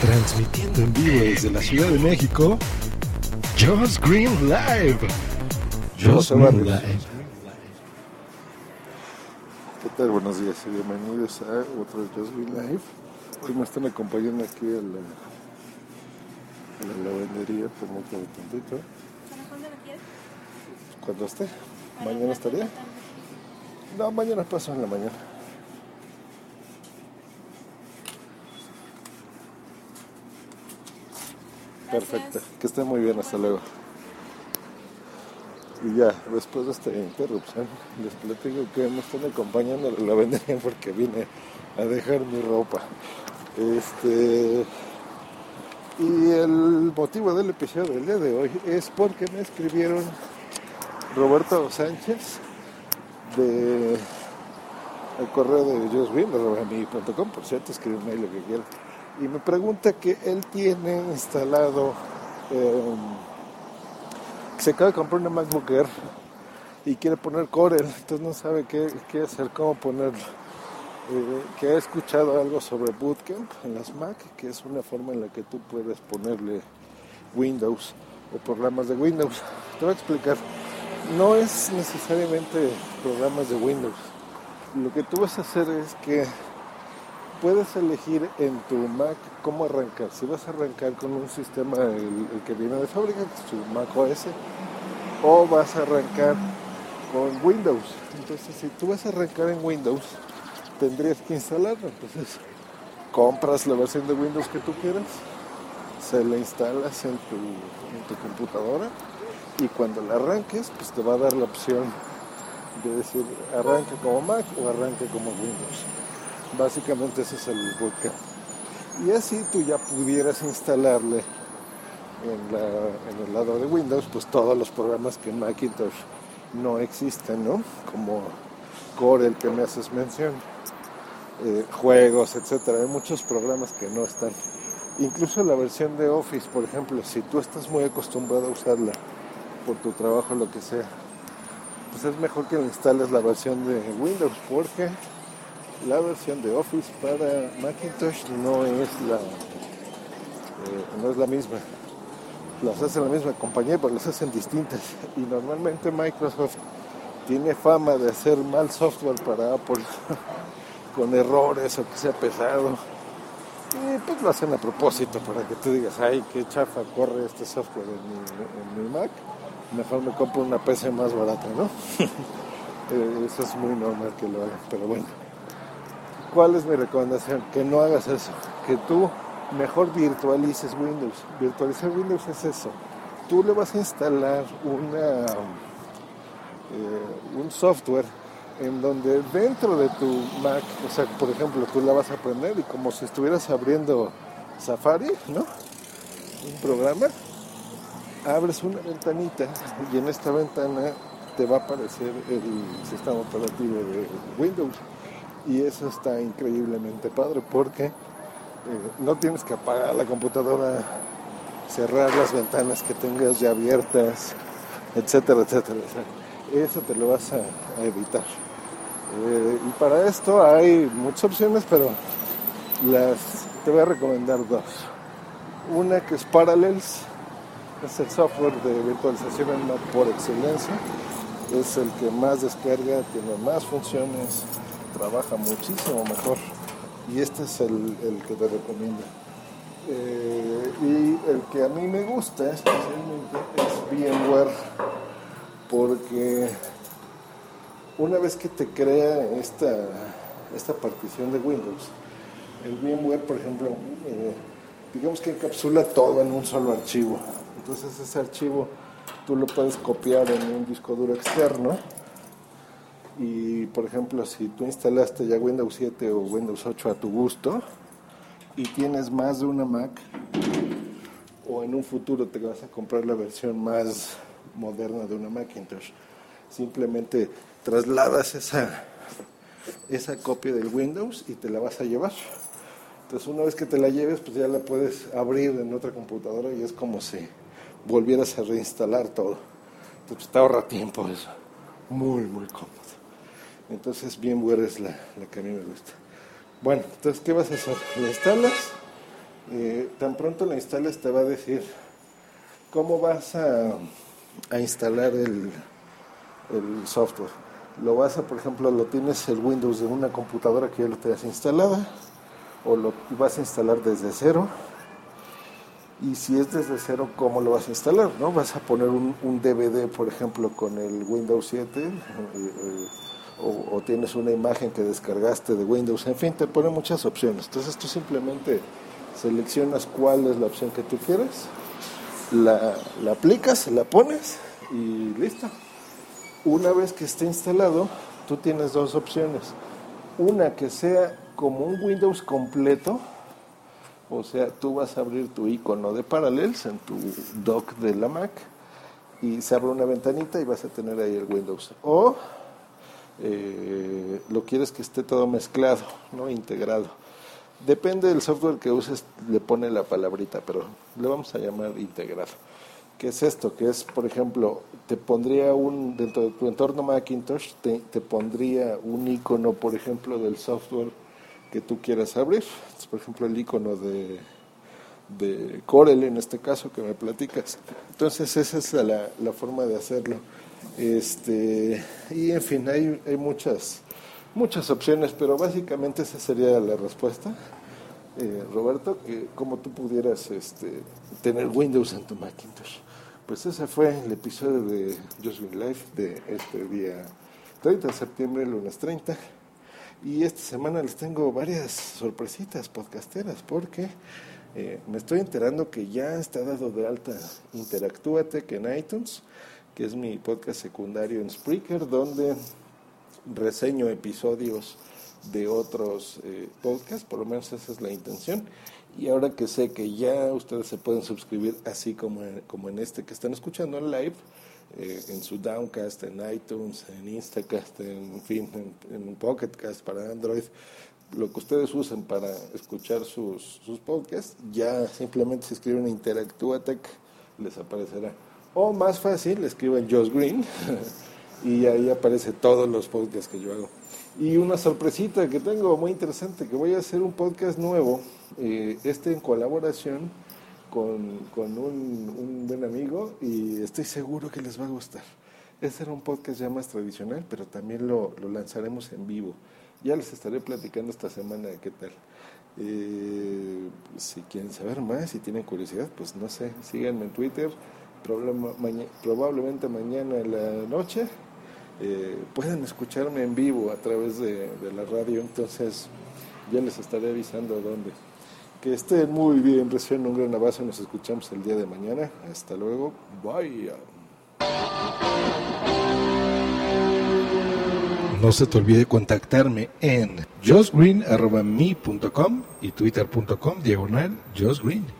Transmitiendo en vivo desde la Ciudad de México, Just Green Live. Just Green Live. ¿Qué tal? Buenos días y bienvenidos a otro Just Green Live. Hoy me están acompañando aquí a la, a la lavandería, permítame tantito. ¿Cuándo lo quieres? Cuando esté. ¿Mañana estaría? No, mañana paso en la mañana. Perfecto, que esté muy bien, hasta luego. Y ya, después de esta interrupción, les platico que me están acompañando a la lavandería porque vine a dejar mi ropa. Este. Y el motivo del episodio del día de hoy es porque me escribieron Roberto Sánchez de el correo de joswin.com, por cierto, escribe un mail lo que quiera. Y me pregunta que él tiene instalado, eh, se acaba de comprar una MacBook Air y quiere poner Corel, entonces no sabe qué, qué hacer, cómo ponerlo. Eh, que ha escuchado algo sobre Bootcamp en las Mac, que es una forma en la que tú puedes ponerle Windows o programas de Windows. Te voy a explicar. No es necesariamente programas de Windows. Lo que tú vas a hacer es que puedes elegir en tu Mac cómo arrancar. Si vas a arrancar con un sistema, el, que viene de fábrica, tu Mac OS, o vas a arrancar con Windows. Entonces, si tú vas a arrancar en Windows, tendrías que instalarlo. Entonces, compras la versión de Windows que tú quieras, se la instalas en tu, en tu computadora y cuando la arranques, pues te va a dar la opción de decir arranque como Mac o arranque como Windows. Básicamente ese es el bootcamp. Y así tú ya pudieras instalarle en, el lado de Windows, pues todos los programas que en Macintosh no existen, ¿no? Como Corel que me haces mención, eh, juegos, etcétera. Hay muchos programas que no están. Incluso la versión de Office, por ejemplo, si tú estás muy acostumbrado a usarla por tu trabajo, lo que sea, pues es mejor que le instales la versión de Windows, porque la versión de Office para Macintosh no es la, eh, no es la misma. Las hace la misma compañía, pero las hacen distintas. Y normalmente Microsoft tiene fama de hacer mal software para Apple con errores o que sea pesado. Y pues lo hacen a propósito para que tú digas, ay, qué chafa corre este software en mi, en mi Mac. Mejor me compro una PC más barata, ¿no? Eh, eso es muy normal que lo hagan, pero bueno. ¿Cuál es mi recomendación? Que no hagas eso. Que tú mejor virtualices Windows. Virtualizar Windows es eso. Tú le vas a instalar una, eh, un software en donde dentro de tu Mac, o sea, por ejemplo, tú la vas a aprender y como si estuvieras abriendo Safari, ¿no? Un programa, abres una ventanita y en esta ventana te va a aparecer el sistema operativo de Windows. Y eso está increíblemente padre porque eh, no tienes que apagar la computadora, cerrar las ventanas que tengas ya abiertas, etcétera, etcétera. Eso te lo vas a, evitar. Eh, y para esto hay muchas opciones, pero las te voy a recomendar dos. Una que es Parallels, es el software de virtualización en por excelencia. Es el que más descarga, tiene más funciones, trabaja muchísimo mejor. Y este es el, que te recomiendo. Eh, y el que a mí me gusta especialmente es VMware, porque una vez que te crea esta, esta partición de Windows, el VMware, por ejemplo, eh, digamos que encapsula todo en un solo archivo. Entonces ese archivo tú lo puedes copiar en un disco duro externo por ejemplo, si tú instalaste ya Windows 7 o Windows 8 a tu gusto y tienes más de una Mac, o en un futuro te vas a comprar la versión más moderna de una Macintosh, simplemente trasladas esa, esa copia del Windows y te la vas a llevar. Entonces una vez que te la lleves, pues ya la puedes abrir en otra computadora y es como si volvieras a reinstalar todo. Entonces te ahorra tiempo eso. Muy, muy cómodo. Entonces VMware es la, la que a mí me gusta. Bueno, entonces ¿qué vas a hacer? La instalas Eh, tan pronto la instales te va a decir cómo vas a, instalar el, el, software. Lo vas a, por ejemplo, lo tienes el Windows de una computadora que ya lo tengas instalada o lo vas a instalar desde cero. Y si es desde cero, ¿cómo lo vas a instalar? ¿no? Vas a poner un DVD, por ejemplo, con el Windows 7 o, tienes una imagen que descargaste de Windows, en fin, te pone muchas opciones. Entonces tú simplemente seleccionas cuál es la opción que tú quieres, la, aplicas, la pones y listo. Una vez que esté instalado, tú tienes dos opciones. Una que sea como un Windows completo, o sea, tú vas a abrir tu icono de Parallels en tu dock de la Mac y se abre una ventanita y vas a tener ahí el Windows. O eh, lo quieres que esté todo mezclado, no integrado. Depende del software que uses, le pone la palabrita, pero le vamos a llamar integrado. ¿Qué es esto? Que es, por ejemplo, te pondría un, dentro de tu entorno Macintosh, te, pondría un icono, por ejemplo, del software que tú quieras abrir. Por ejemplo, el icono de, de Corel, en este caso, que me platicas. Entonces, esa es la forma de hacerlo. Este, y en fin, hay, muchas, muchas opciones, pero básicamente esa sería la respuesta. Eh, Roberto, que como tú pudieras este, tener Windows en tu Macintosh. Pues ese fue el episodio de Just Win Life de este día 30 de septiembre, lunes 30. Y esta semana les tengo varias sorpresitas podcasteras porque eh, me estoy enterando que ya está dado de alta Interactúate que en iTunes que es mi podcast secundario en Spreaker, donde reseño episodios de otros eh, podcasts, por lo menos esa es la intención. Y ahora que sé que ya ustedes se pueden suscribir así como en, como en este que están escuchando en live, eh, en su Downcast, en iTunes, en Instacast, en, fin, en, en Pocketcast para Android, lo que ustedes usen para escuchar sus, sus podcasts, ya simplemente se escriben Interactuatec, les aparecerá. O más fácil, escriben Josh Green y ahí aparece todos los podcasts que yo hago. Y una sorpresita que tengo muy interesante, que voy a hacer un podcast nuevo, eh, este en colaboración con, con un, un, buen amigo y estoy seguro que les va a gustar. Este era un podcast ya más tradicional, pero también lo, lo lanzaremos en vivo. Ya les estaré platicando esta semana de qué tal. Eh, si quieren saber más, si tienen curiosidad, pues no sé, síganme en Twitter probablemente mañana en la noche eh, puedan escucharme en vivo a través de, la radio, entonces ya les estaré avisando dónde. Que estén muy bien, recién un gran abrazo, nos escuchamos el día de mañana. Hasta luego, bye. No se te olvide contactarme en josgreen.me.com y twitter.com diagonal josgreen.